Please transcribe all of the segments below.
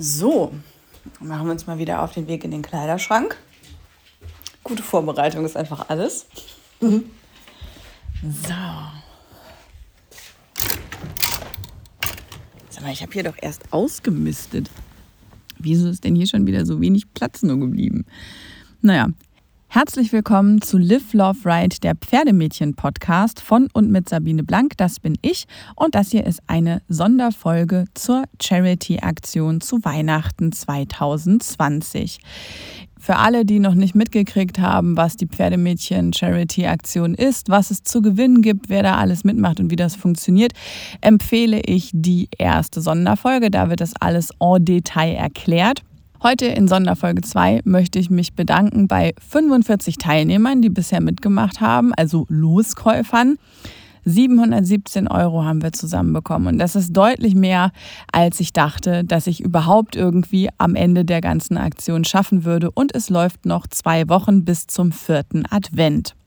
So, machen wir uns mal wieder auf den Weg in den Kleiderschrank. Gute Vorbereitung ist einfach alles. so. Sag mal, ich habe hier doch erst ausgemistet. Wieso ist denn hier schon wieder so wenig Platz nur geblieben? Naja, Herzlich willkommen zu Live Love Ride, der Pferdemädchen-Podcast von und mit Sabine Blank. Das bin ich und das hier ist eine Sonderfolge zur Charity-Aktion zu Weihnachten 2020. Für alle, die noch nicht mitgekriegt haben, was die Pferdemädchen-Charity-Aktion ist, was es zu gewinnen gibt, wer da alles mitmacht und wie das funktioniert, empfehle ich die erste Sonderfolge. Da wird das alles en Detail erklärt. Heute in Sonderfolge 2 möchte ich mich bedanken bei 45 Teilnehmern, die bisher mitgemacht haben, also Loskäufern. 717 Euro haben wir zusammenbekommen. Und das ist deutlich mehr, als ich dachte, dass ich überhaupt irgendwie am Ende der ganzen Aktion schaffen würde. Und es läuft noch zwei Wochen bis zum vierten Advent.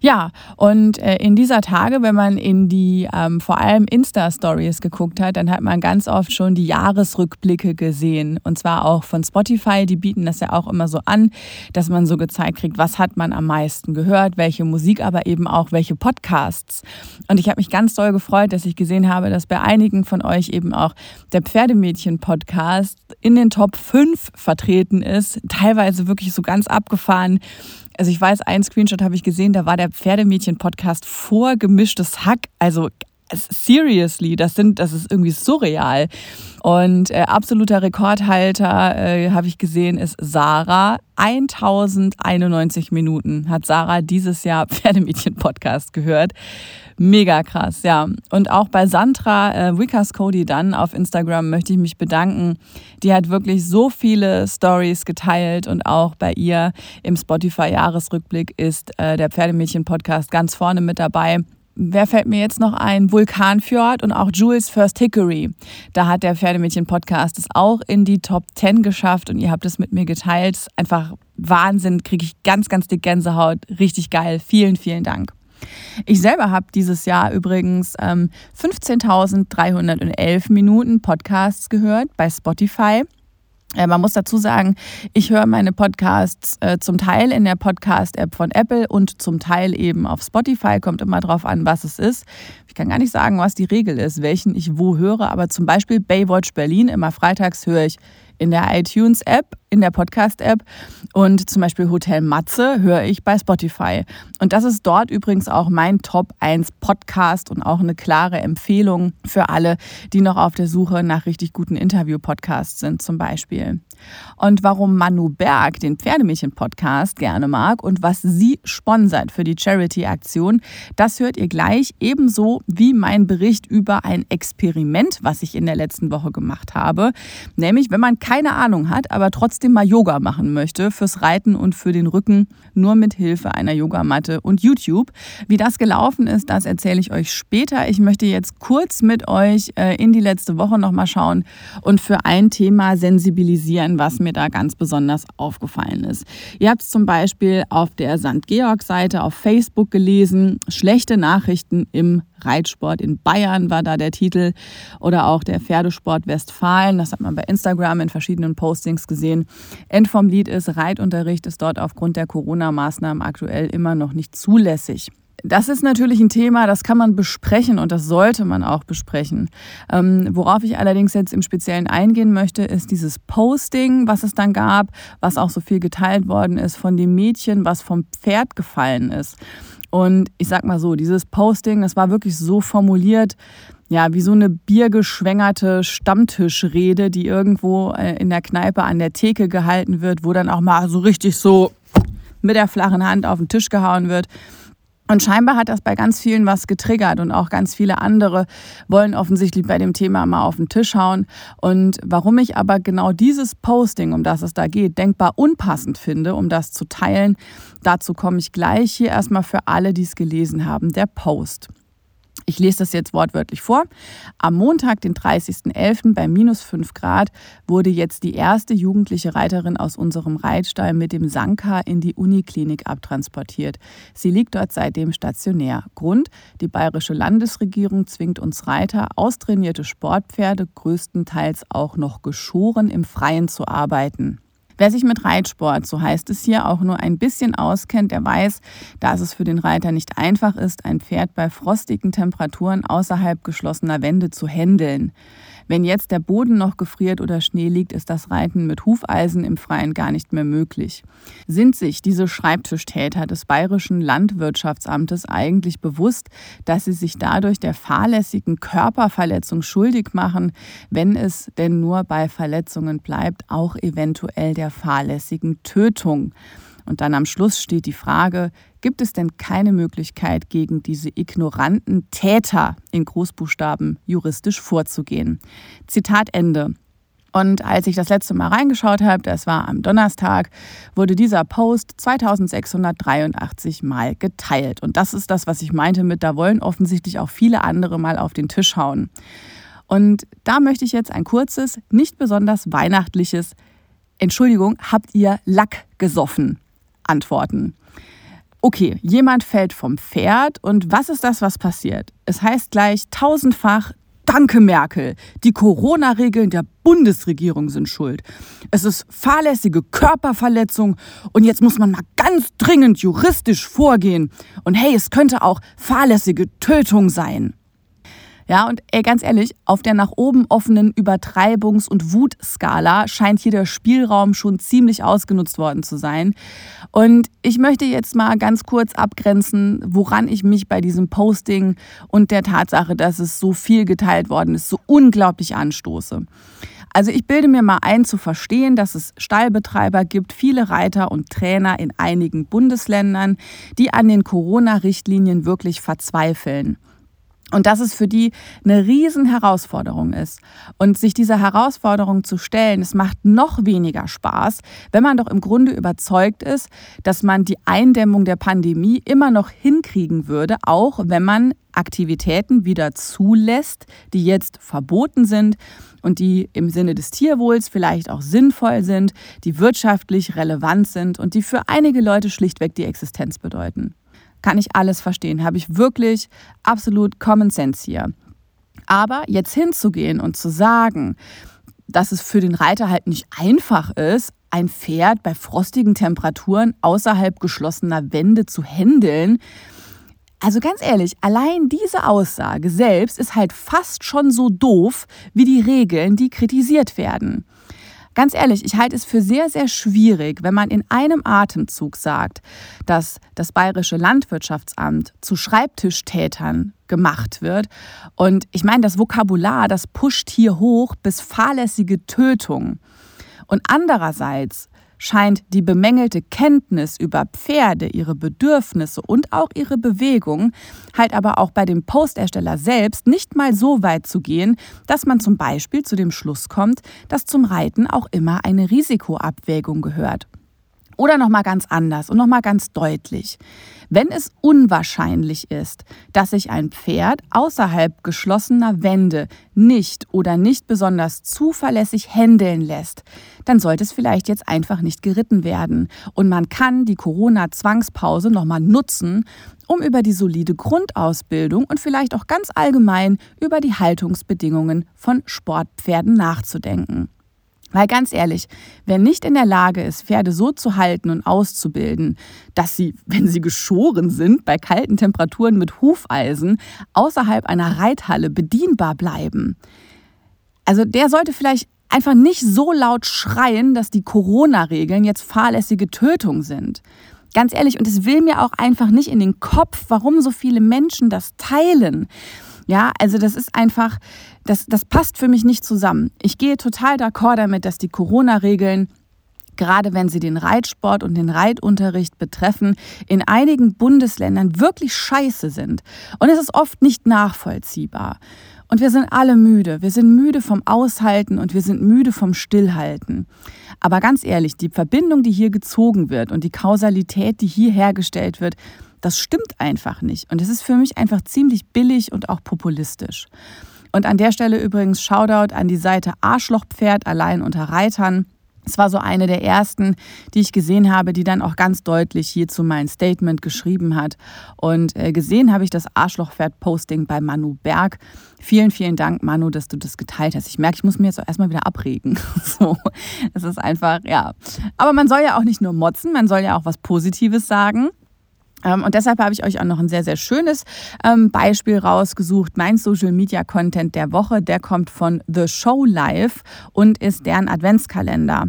Ja, und äh, in dieser Tage, wenn man in die ähm, vor allem Insta-Stories geguckt hat, dann hat man ganz oft schon die Jahresrückblicke gesehen. Und zwar auch von Spotify, die bieten das ja auch immer so an, dass man so gezeigt kriegt, was hat man am meisten gehört, welche Musik, aber eben auch welche Podcasts. Und ich habe mich ganz doll gefreut, dass ich gesehen habe, dass bei einigen von euch eben auch der Pferdemädchen-Podcast in den Top 5 vertreten ist. Teilweise wirklich so ganz abgefahren also ich weiß, ein Screenshot habe ich gesehen, da war der Pferdemädchen-Podcast vor gemischtes Hack. Also seriously, das sind, das ist irgendwie surreal. Und äh, absoluter Rekordhalter, äh, habe ich gesehen, ist Sarah. 1091 Minuten hat Sarah dieses Jahr Pferdemädchen-Podcast gehört. Mega krass, ja. Und auch bei Sandra äh, Wickers Cody dann auf Instagram möchte ich mich bedanken. Die hat wirklich so viele Stories geteilt und auch bei ihr im Spotify-Jahresrückblick ist äh, der Pferdemädchen-Podcast ganz vorne mit dabei wer fällt mir jetzt noch ein? Vulkanfjord und auch Jules First Hickory. Da hat der Pferdemädchen-Podcast es auch in die Top 10 geschafft und ihr habt es mit mir geteilt. Einfach Wahnsinn, kriege ich ganz, ganz dick Gänsehaut. Richtig geil. Vielen, vielen Dank. Ich selber habe dieses Jahr übrigens ähm, 15.311 Minuten Podcasts gehört bei Spotify. Äh, man muss dazu sagen, ich höre meine Podcasts äh, zum Teil in der Podcast-App von Apple und zum Teil eben auf Spotify. Kommt immer drauf an, was es ist. Ich kann gar nicht sagen, was die Regel ist, welchen ich wo höre, aber zum Beispiel Baywatch Berlin. Immer freitags höre ich in der iTunes-App, in der Podcast-App und zum Beispiel Hotel Matze höre ich bei Spotify. Und das ist dort übrigens auch mein Top 1 Podcast und auch eine klare Empfehlung für alle, die noch auf der Suche nach richtig guten Interview-Podcasts sind zum Beispiel. Und warum Manu Berg den Pferdemädchen-Podcast gerne mag und was sie sponsert für die Charity-Aktion, das hört ihr gleich, ebenso wie mein Bericht über ein Experiment, was ich in der letzten Woche gemacht habe. Nämlich, wenn man keine Ahnung hat, aber trotzdem mal Yoga machen möchte fürs Reiten und für den Rücken, nur mit Hilfe einer Yogamatte und YouTube. Wie das gelaufen ist, das erzähle ich euch später. Ich möchte jetzt kurz mit euch äh, in die letzte Woche nochmal schauen und für ein Thema sensibilisieren, was mir da ganz besonders aufgefallen ist. Ihr habt es zum Beispiel auf der St. Georg-Seite auf Facebook gelesen, schlechte Nachrichten im Reitsport in Bayern war da der Titel oder auch der Pferdesport Westfalen. Das hat man bei Instagram in verschiedenen Postings gesehen. End vom Lied ist, Reitunterricht ist dort aufgrund der Corona-Maßnahmen aktuell immer noch nicht zulässig. Das ist natürlich ein Thema, das kann man besprechen und das sollte man auch besprechen. Ähm, worauf ich allerdings jetzt im Speziellen eingehen möchte, ist dieses Posting, was es dann gab, was auch so viel geteilt worden ist von dem Mädchen, was vom Pferd gefallen ist. Und ich sag mal so, dieses Posting, das war wirklich so formuliert, ja, wie so eine biergeschwängerte Stammtischrede, die irgendwo äh, in der Kneipe an der Theke gehalten wird, wo dann auch mal so richtig so mit der flachen Hand auf den Tisch gehauen wird. Und scheinbar hat das bei ganz vielen was getriggert und auch ganz viele andere wollen offensichtlich bei dem Thema mal auf den Tisch hauen. Und warum ich aber genau dieses Posting, um das es da geht, denkbar unpassend finde, um das zu teilen, dazu komme ich gleich hier erstmal für alle, die es gelesen haben, der Post. Ich lese das jetzt wortwörtlich vor. Am Montag, den 30.11. bei minus 5 Grad, wurde jetzt die erste jugendliche Reiterin aus unserem Reitstall mit dem Sanka in die Uniklinik abtransportiert. Sie liegt dort seitdem stationär. Grund: Die bayerische Landesregierung zwingt uns Reiter, austrainierte Sportpferde, größtenteils auch noch geschoren, im Freien zu arbeiten. Wer sich mit Reitsport, so heißt es hier, auch nur ein bisschen auskennt, der weiß, dass es für den Reiter nicht einfach ist, ein Pferd bei frostigen Temperaturen außerhalb geschlossener Wände zu händeln. Wenn jetzt der Boden noch gefriert oder Schnee liegt, ist das Reiten mit Hufeisen im Freien gar nicht mehr möglich. Sind sich diese Schreibtischtäter des Bayerischen Landwirtschaftsamtes eigentlich bewusst, dass sie sich dadurch der fahrlässigen Körperverletzung schuldig machen, wenn es denn nur bei Verletzungen bleibt, auch eventuell der fahrlässigen Tötung? Und dann am Schluss steht die Frage, gibt es denn keine Möglichkeit, gegen diese ignoranten Täter in Großbuchstaben juristisch vorzugehen? Zitat Ende. Und als ich das letzte Mal reingeschaut habe, das war am Donnerstag, wurde dieser Post 2683 Mal geteilt. Und das ist das, was ich meinte mit, da wollen offensichtlich auch viele andere mal auf den Tisch hauen. Und da möchte ich jetzt ein kurzes, nicht besonders weihnachtliches Entschuldigung, habt ihr Lack gesoffen? antworten. Okay, jemand fällt vom Pferd und was ist das, was passiert? Es heißt gleich tausendfach, Danke Merkel, die Corona-Regeln der Bundesregierung sind schuld. Es ist fahrlässige Körperverletzung und jetzt muss man mal ganz dringend juristisch vorgehen. Und hey, es könnte auch fahrlässige Tötung sein. Ja, und ey, ganz ehrlich, auf der nach oben offenen Übertreibungs- und Wutskala scheint hier der Spielraum schon ziemlich ausgenutzt worden zu sein. Und ich möchte jetzt mal ganz kurz abgrenzen, woran ich mich bei diesem Posting und der Tatsache, dass es so viel geteilt worden ist, so unglaublich anstoße. Also ich bilde mir mal ein zu verstehen, dass es Stallbetreiber gibt, viele Reiter und Trainer in einigen Bundesländern, die an den Corona-Richtlinien wirklich verzweifeln. Und dass es für die eine Riesenherausforderung ist. Und sich dieser Herausforderung zu stellen, es macht noch weniger Spaß, wenn man doch im Grunde überzeugt ist, dass man die Eindämmung der Pandemie immer noch hinkriegen würde, auch wenn man Aktivitäten wieder zulässt, die jetzt verboten sind und die im Sinne des Tierwohls vielleicht auch sinnvoll sind, die wirtschaftlich relevant sind und die für einige Leute schlichtweg die Existenz bedeuten kann ich alles verstehen. Habe ich wirklich absolut Common Sense hier. Aber jetzt hinzugehen und zu sagen, dass es für den Reiter halt nicht einfach ist, ein Pferd bei frostigen Temperaturen außerhalb geschlossener Wände zu händeln, also ganz ehrlich, allein diese Aussage selbst ist halt fast schon so doof wie die Regeln, die kritisiert werden. Ganz ehrlich, ich halte es für sehr, sehr schwierig, wenn man in einem Atemzug sagt, dass das bayerische Landwirtschaftsamt zu Schreibtischtätern gemacht wird. Und ich meine, das Vokabular, das pusht hier hoch bis fahrlässige Tötung. Und andererseits scheint die bemängelte Kenntnis über Pferde, ihre Bedürfnisse und auch ihre Bewegung halt aber auch bei dem Postersteller selbst nicht mal so weit zu gehen, dass man zum Beispiel zu dem Schluss kommt, dass zum Reiten auch immer eine Risikoabwägung gehört. Oder nochmal ganz anders und nochmal ganz deutlich. Wenn es unwahrscheinlich ist, dass sich ein Pferd außerhalb geschlossener Wände nicht oder nicht besonders zuverlässig händeln lässt, dann sollte es vielleicht jetzt einfach nicht geritten werden. Und man kann die Corona-Zwangspause nochmal nutzen, um über die solide Grundausbildung und vielleicht auch ganz allgemein über die Haltungsbedingungen von Sportpferden nachzudenken. Weil ganz ehrlich, wer nicht in der Lage ist, Pferde so zu halten und auszubilden, dass sie, wenn sie geschoren sind, bei kalten Temperaturen mit Hufeisen außerhalb einer Reithalle bedienbar bleiben, also der sollte vielleicht einfach nicht so laut schreien, dass die Corona-Regeln jetzt fahrlässige Tötung sind. Ganz ehrlich, und es will mir auch einfach nicht in den Kopf, warum so viele Menschen das teilen. Ja, also das ist einfach, das, das passt für mich nicht zusammen. Ich gehe total d'accord damit, dass die Corona-Regeln gerade wenn sie den Reitsport und den Reitunterricht betreffen, in einigen Bundesländern wirklich scheiße sind. Und es ist oft nicht nachvollziehbar. Und wir sind alle müde. Wir sind müde vom Aushalten und wir sind müde vom Stillhalten. Aber ganz ehrlich, die Verbindung, die hier gezogen wird und die Kausalität, die hier hergestellt wird, Das stimmt einfach nicht. Und es ist für mich einfach ziemlich billig und auch populistisch. Und an der Stelle übrigens Shoutout an die Seite Arschlochpferd allein unter Reitern. Es war so eine der ersten, die ich gesehen habe, die dann auch ganz deutlich hierzu mein Statement geschrieben hat. Und äh, gesehen habe ich das Arschlochpferd-Posting bei Manu Berg. Vielen, vielen Dank, Manu, dass du das geteilt hast. Ich merke, ich muss mir jetzt auch erstmal wieder abregen. so, es ist einfach, ja. Aber man soll ja auch nicht nur motzen, man soll ja auch was Positives sagen. Ähm, und deshalb habe ich euch auch noch ein sehr, sehr schönes ähm, Beispiel rausgesucht. Mein Social Media Content der Woche, der kommt von The Show Live und ist deren Adventskalender.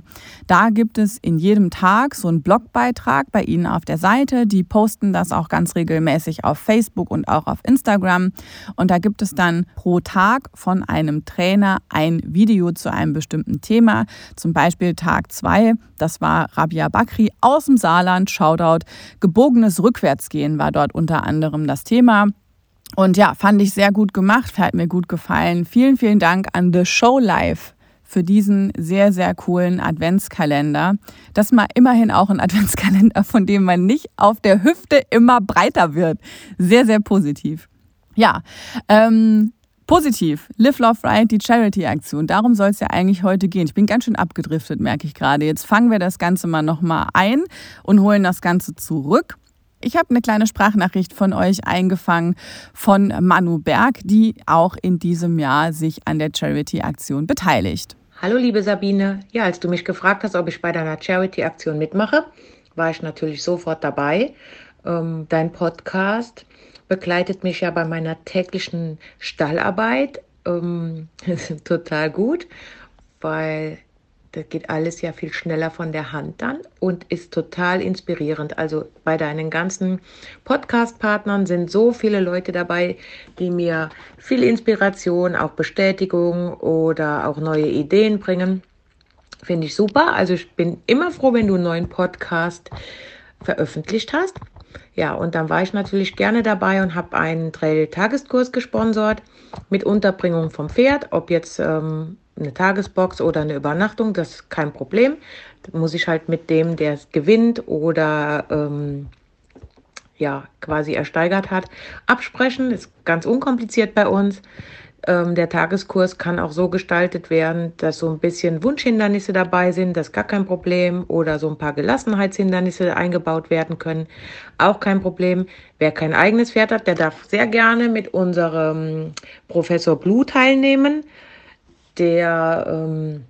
Da gibt es in jedem Tag so einen Blogbeitrag bei Ihnen auf der Seite. Die posten das auch ganz regelmäßig auf Facebook und auch auf Instagram. Und da gibt es dann pro Tag von einem Trainer ein Video zu einem bestimmten Thema. Zum Beispiel Tag 2, das war Rabia Bakri aus dem Saarland, Shoutout, gebogenes Rückwärts Rückwärtsgehen war dort unter anderem das Thema. Und ja, fand ich sehr gut gemacht, hat mir gut gefallen. Vielen, vielen Dank an The Show Live für diesen sehr, sehr coolen Adventskalender. Das mal immerhin auch ein Adventskalender, von dem man nicht auf der Hüfte immer breiter wird. Sehr, sehr positiv. Ja, ähm, Positiv, Live Love Ride, die Charity-Aktion. Darum soll es ja eigentlich heute gehen. Ich bin ganz schön abgedriftet, merke ich gerade. Jetzt fangen wir das Ganze mal nochmal ein und holen das Ganze zurück. Ich habe eine kleine Sprachnachricht von euch eingefangen von Manu Berg, die auch in diesem Jahr sich an der Charity-Aktion beteiligt. Hallo liebe Sabine, ja, als du mich gefragt hast, ob ich bei deiner Charity-Aktion mitmache, war ich natürlich sofort dabei. Ähm, dein Podcast begleitet mich ja bei meiner täglichen Stallarbeit ähm, total gut, weil das geht alles ja viel schneller von der Hand dann und ist total inspirierend. Also bei deinen ganzen Podcast-Partnern sind so viele Leute dabei, die mir viel Inspiration, auch Bestätigung oder auch neue Ideen bringen. Finde ich super. Also ich bin immer froh, wenn du einen neuen Podcast veröffentlicht hast. Ja, und dann war ich natürlich gerne dabei und habe einen Trail-Tageskurs gesponsert mit Unterbringung vom Pferd, ob jetzt ähm, eine Tagesbox oder eine Übernachtung, das ist kein Problem. Da muss ich halt mit dem, der es gewinnt oder ähm, ja, quasi ersteigert hat, absprechen. Ist ganz unkompliziert bei uns. Ähm, der Tageskurs kann auch so gestaltet werden, dass so ein bisschen Wunschhindernisse dabei sind, das ist gar kein Problem. Oder so ein paar Gelassenheitshindernisse eingebaut werden können, auch kein Problem. Wer kein eigenes Pferd hat, der darf sehr gerne mit unserem Professor Blue teilnehmen der ähm,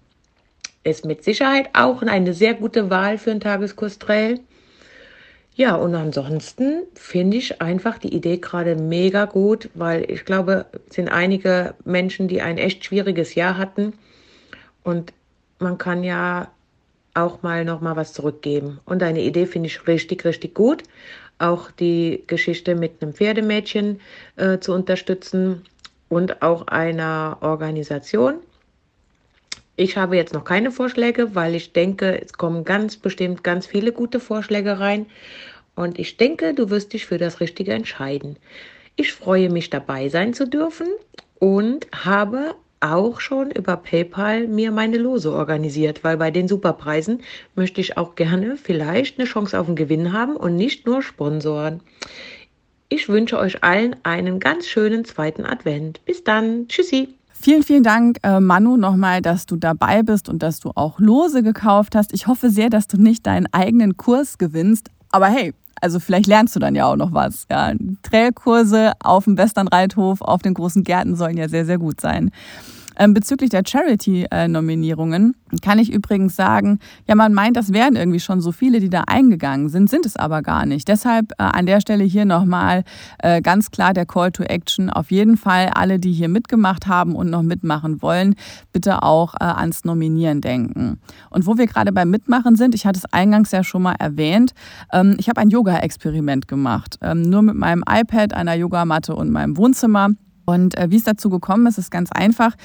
ist mit Sicherheit auch eine sehr gute Wahl für einen Tageskurs Trail. Ja, und ansonsten finde ich einfach die Idee gerade mega gut, weil ich glaube, es sind einige Menschen, die ein echt schwieriges Jahr hatten und man kann ja auch mal noch mal was zurückgeben. Und deine Idee finde ich richtig, richtig gut. Auch die Geschichte mit einem Pferdemädchen äh, zu unterstützen und auch einer Organisation. Ich habe jetzt noch keine Vorschläge, weil ich denke, es kommen ganz bestimmt ganz viele gute Vorschläge rein. Und ich denke, du wirst dich für das Richtige entscheiden. Ich freue mich dabei sein zu dürfen und habe auch schon über PayPal mir meine Lose organisiert, weil bei den Superpreisen möchte ich auch gerne vielleicht eine Chance auf einen Gewinn haben und nicht nur Sponsoren. Ich wünsche euch allen einen ganz schönen zweiten Advent. Bis dann. Tschüssi. Vielen, vielen Dank, äh, Manu, nochmal, dass du dabei bist und dass du auch Lose gekauft hast. Ich hoffe sehr, dass du nicht deinen eigenen Kurs gewinnst. Aber hey, also vielleicht lernst du dann ja auch noch was. Ja, Trailkurse auf dem Westernreithof, auf den großen Gärten sollen ja sehr, sehr gut sein. Ähm, bezüglich der Charity-Nominierungen kann ich übrigens sagen, ja, man meint, das wären irgendwie schon so viele, die da eingegangen sind, sind es aber gar nicht. Deshalb äh, an der Stelle hier nochmal äh, ganz klar der Call to Action. Auf jeden Fall alle, die hier mitgemacht haben und noch mitmachen wollen, bitte auch äh, ans Nominieren denken. Und wo wir gerade beim Mitmachen sind, ich hatte es eingangs ja schon mal erwähnt, ähm, ich habe ein Yoga-Experiment gemacht. Ähm, nur mit meinem iPad, einer Yogamatte und meinem Wohnzimmer Und äh, wie es dazu gekommen ist, ist ganz einfach.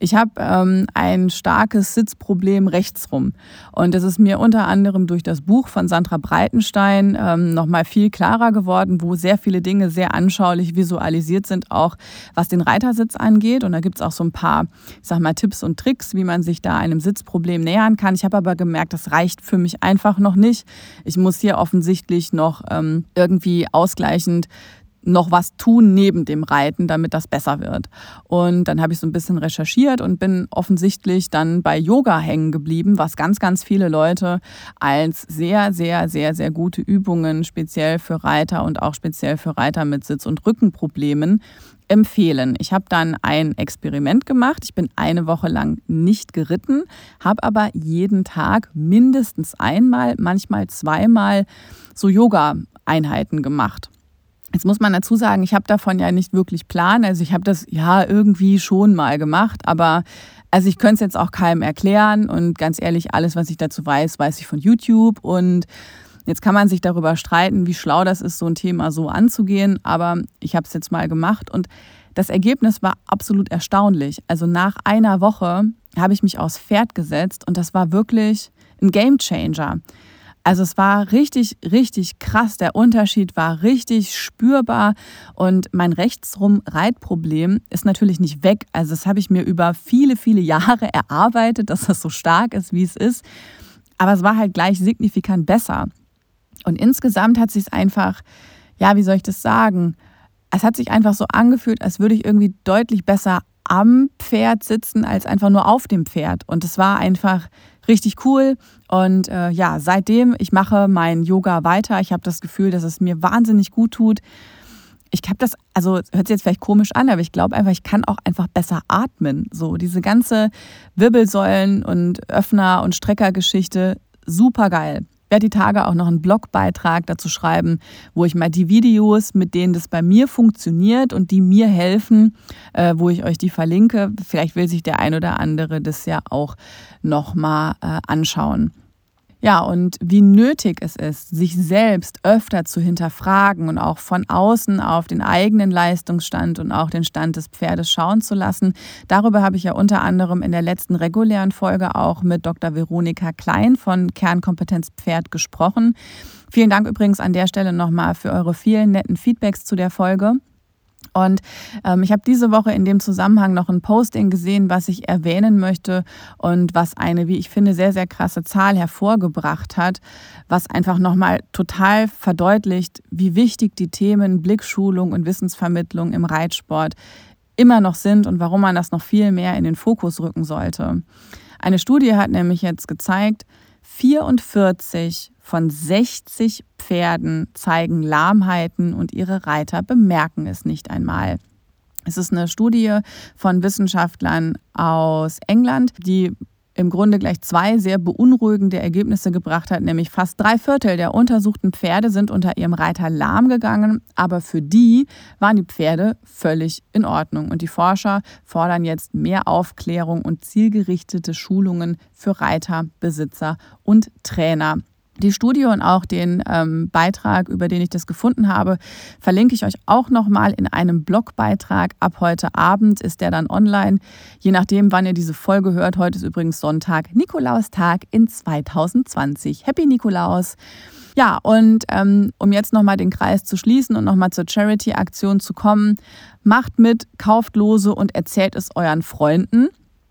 Ich habe ähm, ein starkes Sitzproblem rechtsrum. Und das ist mir unter anderem durch das Buch von Sandra Breitenstein ähm, nochmal viel klarer geworden, wo sehr viele Dinge sehr anschaulich visualisiert sind, auch was den Reitersitz angeht. Und da gibt es auch so ein paar, ich sag mal, Tipps und Tricks, wie man sich da einem Sitzproblem nähern kann. Ich habe aber gemerkt, das reicht für mich einfach noch nicht. Ich muss hier offensichtlich noch ähm, irgendwie ausgleichend noch was tun neben dem Reiten, damit das besser wird. Und dann habe ich so ein bisschen recherchiert und bin offensichtlich dann bei Yoga hängen geblieben, was ganz, ganz viele Leute als sehr, sehr, sehr, sehr gute Übungen speziell für Reiter und auch speziell für Reiter mit Sitz- und Rückenproblemen empfehlen. Ich habe dann ein Experiment gemacht. Ich bin eine Woche lang nicht geritten, habe aber jeden Tag mindestens einmal, manchmal zweimal so Yoga-Einheiten gemacht. Jetzt muss man dazu sagen, ich habe davon ja nicht wirklich Plan. Also ich habe das ja irgendwie schon mal gemacht, aber also ich könnte es jetzt auch keinem erklären und ganz ehrlich, alles, was ich dazu weiß, weiß ich von YouTube und jetzt kann man sich darüber streiten, wie schlau das ist, so ein Thema so anzugehen, aber ich habe es jetzt mal gemacht und das Ergebnis war absolut erstaunlich. Also nach einer Woche habe ich mich aufs Pferd gesetzt und das war wirklich ein Game Changer. Also es war richtig, richtig krass. Der Unterschied war richtig spürbar. Und mein rechtsrum Reitproblem ist natürlich nicht weg. Also das habe ich mir über viele, viele Jahre erarbeitet, dass das so stark ist, wie es ist. Aber es war halt gleich signifikant besser. Und insgesamt hat sich es einfach, ja, wie soll ich das sagen? Es hat sich einfach so angefühlt, als würde ich irgendwie deutlich besser am Pferd sitzen als einfach nur auf dem Pferd. Und es war einfach richtig cool. Und äh, ja, seitdem, ich mache mein Yoga weiter. Ich habe das Gefühl, dass es mir wahnsinnig gut tut. Ich habe das, also hört sich jetzt vielleicht komisch an, aber ich glaube einfach, ich kann auch einfach besser atmen. So diese ganze Wirbelsäulen und Öffner und Streckergeschichte, super geil werde die Tage auch noch einen Blogbeitrag dazu schreiben, wo ich mal die Videos, mit denen das bei mir funktioniert und die mir helfen, äh, wo ich euch die verlinke. Vielleicht will sich der ein oder andere das ja auch noch mal äh, anschauen. Ja, und wie nötig es ist, sich selbst öfter zu hinterfragen und auch von außen auf den eigenen Leistungsstand und auch den Stand des Pferdes schauen zu lassen. Darüber habe ich ja unter anderem in der letzten regulären Folge auch mit Dr. Veronika Klein von Kernkompetenz Pferd gesprochen. Vielen Dank übrigens an der Stelle nochmal für eure vielen netten Feedbacks zu der Folge. Und ähm, ich habe diese Woche in dem Zusammenhang noch ein Posting gesehen, was ich erwähnen möchte und was eine, wie ich finde, sehr, sehr krasse Zahl hervorgebracht hat, was einfach nochmal total verdeutlicht, wie wichtig die Themen Blickschulung und Wissensvermittlung im Reitsport immer noch sind und warum man das noch viel mehr in den Fokus rücken sollte. Eine Studie hat nämlich jetzt gezeigt, 44 von 60 Pferden zeigen Lahmheiten und ihre Reiter bemerken es nicht einmal. Es ist eine Studie von Wissenschaftlern aus England, die im Grunde gleich zwei sehr beunruhigende Ergebnisse gebracht hat, nämlich fast drei Viertel der untersuchten Pferde sind unter ihrem Reiter lahm gegangen, aber für die waren die Pferde völlig in Ordnung. Und die Forscher fordern jetzt mehr Aufklärung und zielgerichtete Schulungen für Reiter, Besitzer und Trainer. Die Studie und auch den ähm, Beitrag, über den ich das gefunden habe, verlinke ich euch auch nochmal in einem Blogbeitrag. Ab heute Abend ist der dann online. Je nachdem, wann ihr diese Folge hört. Heute ist übrigens Sonntag, Nikolaustag in 2020. Happy Nikolaus! Ja, und ähm, um jetzt nochmal den Kreis zu schließen und nochmal zur Charity-Aktion zu kommen, macht mit, kauft Lose und erzählt es euren Freunden.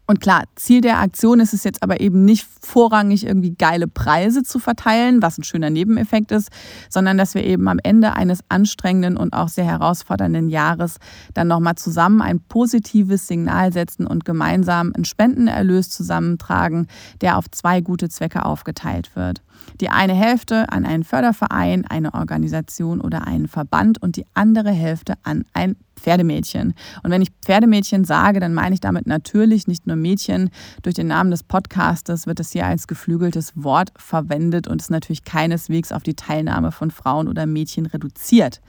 Und klar, Ziel der Aktion ist es jetzt aber eben nicht vorrangig irgendwie geile Preise zu verteilen, was ein schöner Nebeneffekt ist, sondern dass wir eben am Ende eines anstrengenden und auch sehr herausfordernden Jahres dann nochmal zusammen ein positives Signal setzen und gemeinsam einen Spendenerlös zusammentragen, der auf zwei gute Zwecke aufgeteilt wird. Die eine Hälfte an einen Förderverein, eine Organisation oder einen Verband und die andere Hälfte an ein Pferdemädchen. Und wenn ich Pferdemädchen sage, dann meine ich damit natürlich nicht nur Mädchen. Durch den Namen des Podcastes wird es hier als geflügeltes Wort verwendet und ist natürlich keineswegs auf die Teilnahme von Frauen oder Mädchen reduziert.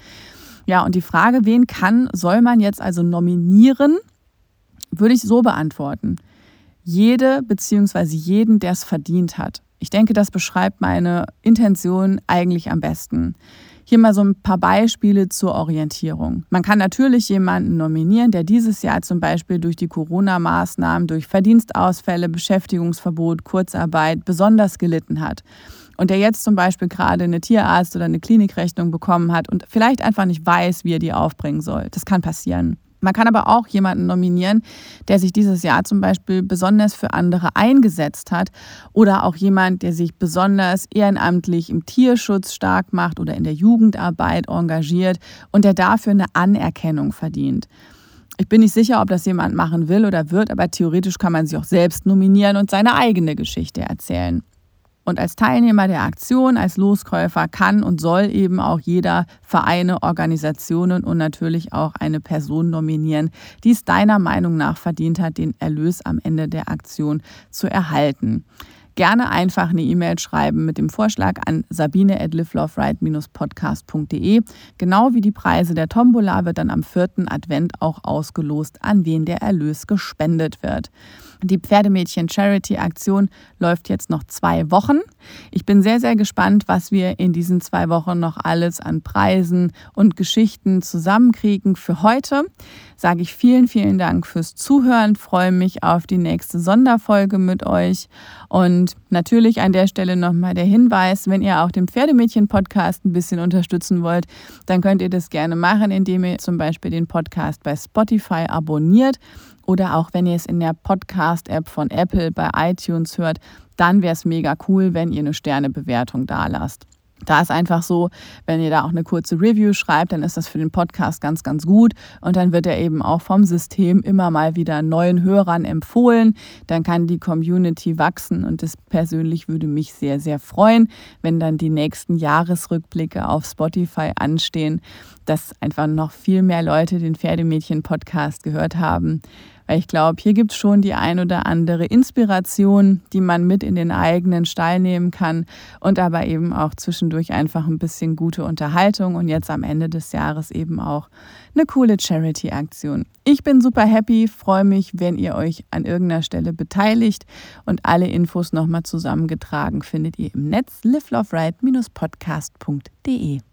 Ja, und die Frage, wen kann, soll man jetzt also nominieren, würde ich so beantworten. Jede bzw. jeden, der es verdient hat. Ich denke, das beschreibt meine Intention eigentlich am besten. Hier mal so ein paar Beispiele zur Orientierung. Man kann natürlich jemanden nominieren, der dieses Jahr zum Beispiel durch die Corona-Maßnahmen, durch Verdienstausfälle, Beschäftigungsverbot, Kurzarbeit besonders gelitten hat und der jetzt zum Beispiel gerade eine Tierarzt- oder eine Klinikrechnung bekommen hat und vielleicht einfach nicht weiß, wie er die aufbringen soll. Das kann passieren. Man kann aber auch jemanden nominieren, der sich dieses Jahr zum Beispiel besonders für andere eingesetzt hat oder auch jemand, der sich besonders ehrenamtlich im Tierschutz stark macht oder in der Jugendarbeit engagiert und der dafür eine Anerkennung verdient. Ich bin nicht sicher, ob das jemand machen will oder wird, aber theoretisch kann man sich auch selbst nominieren und seine eigene Geschichte erzählen. Und als Teilnehmer der Aktion, als Loskäufer kann und soll eben auch jeder Vereine, Organisationen und natürlich auch eine Person nominieren, die es deiner Meinung nach verdient hat, den Erlös am Ende der Aktion zu erhalten gerne einfach eine E-Mail schreiben mit dem Vorschlag an sabine at podcastde Genau wie die Preise der Tombola wird dann am vierten Advent auch ausgelost, an wen der Erlös gespendet wird. Die Pferdemädchen Charity Aktion läuft jetzt noch zwei Wochen. Ich bin sehr, sehr gespannt, was wir in diesen zwei Wochen noch alles an Preisen und Geschichten zusammenkriegen. Für heute sage ich vielen, vielen Dank fürs Zuhören, freue mich auf die nächste Sonderfolge mit euch und natürlich an der Stelle nochmal der Hinweis, wenn ihr auch den Pferdemädchen-Podcast ein bisschen unterstützen wollt, dann könnt ihr das gerne machen, indem ihr zum Beispiel den Podcast bei Spotify abonniert oder auch wenn ihr es in der Podcast-App von Apple bei iTunes hört, dann wäre es mega cool, wenn ihr eine Sternebewertung da lasst. Da ist einfach so, wenn ihr da auch eine kurze Review schreibt, dann ist das für den Podcast ganz, ganz gut. Und dann wird er eben auch vom System immer mal wieder neuen Hörern empfohlen. Dann kann die Community wachsen und das persönlich würde mich sehr, sehr freuen, wenn dann die nächsten Jahresrückblicke auf Spotify anstehen, dass einfach noch viel mehr Leute den Pferdemädchen-Podcast gehört haben weil ich glaube, hier gibt es schon die ein oder andere Inspiration, die man mit in den eigenen Stall nehmen kann und aber eben auch zwischendurch einfach ein bisschen gute Unterhaltung und jetzt am Ende des Jahres eben auch eine coole Charity-Aktion. Ich bin super happy, freue mich, wenn ihr euch an irgendeiner Stelle beteiligt und alle Infos nochmal zusammengetragen findet ihr im Netz liveloveride-podcast.de.